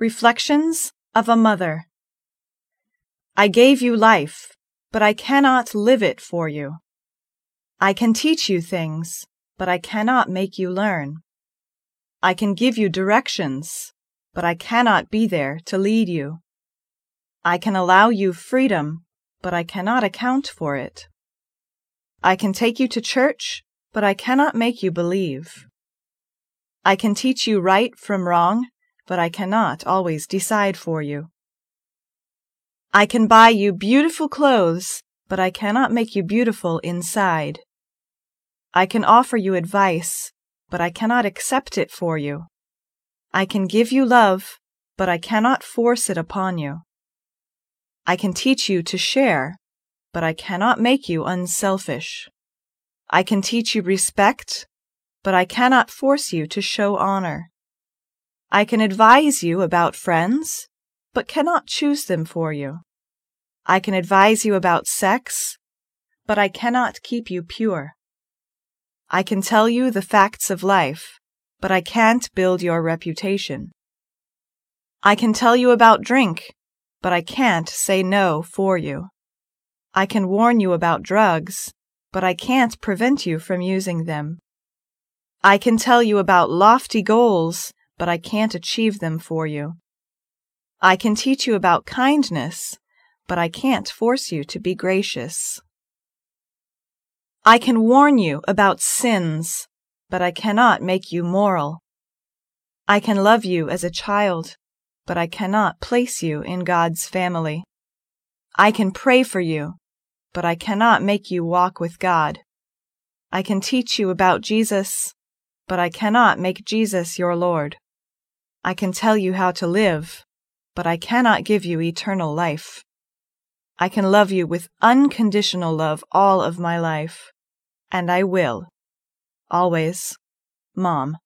Reflections of a Mother I gave you life, but I cannot live it for you. I can teach you things, but I cannot make you learn. I can give you directions, but I cannot be there to lead you. I can allow you freedom, but I cannot account for it. I can take you to church, but I cannot make you believe. I can teach you right from wrong, but I cannot always decide for you. I can buy you beautiful clothes, but I cannot make you beautiful inside. I can offer you advice, but I cannot accept it for you. I can give you love, but I cannot force it upon you. I can teach you to share, but I cannot make you unselfish. I can teach you respect, but I cannot force you to show honor. I can advise you about friends, but cannot choose them for you. I can advise you about sex, but I cannot keep you pure. I can tell you the facts of life, but I can't build your reputation. I can tell you about drink, but I can't say no for you. I can warn you about drugs, but I can't prevent you from using them. I can tell you about lofty goals, but I can't achieve them for you. I can teach you about kindness, but I can't force you to be gracious. I can warn you about sins, but I cannot make you moral. I can love you as a child, but I cannot place you in God's family. I can pray for you, but I cannot make you walk with God. I can teach you about Jesus, but I cannot make Jesus your Lord. I can tell you how to live, but I cannot give you eternal life. I can love you with unconditional love all of my life. And I will. Always. Mom.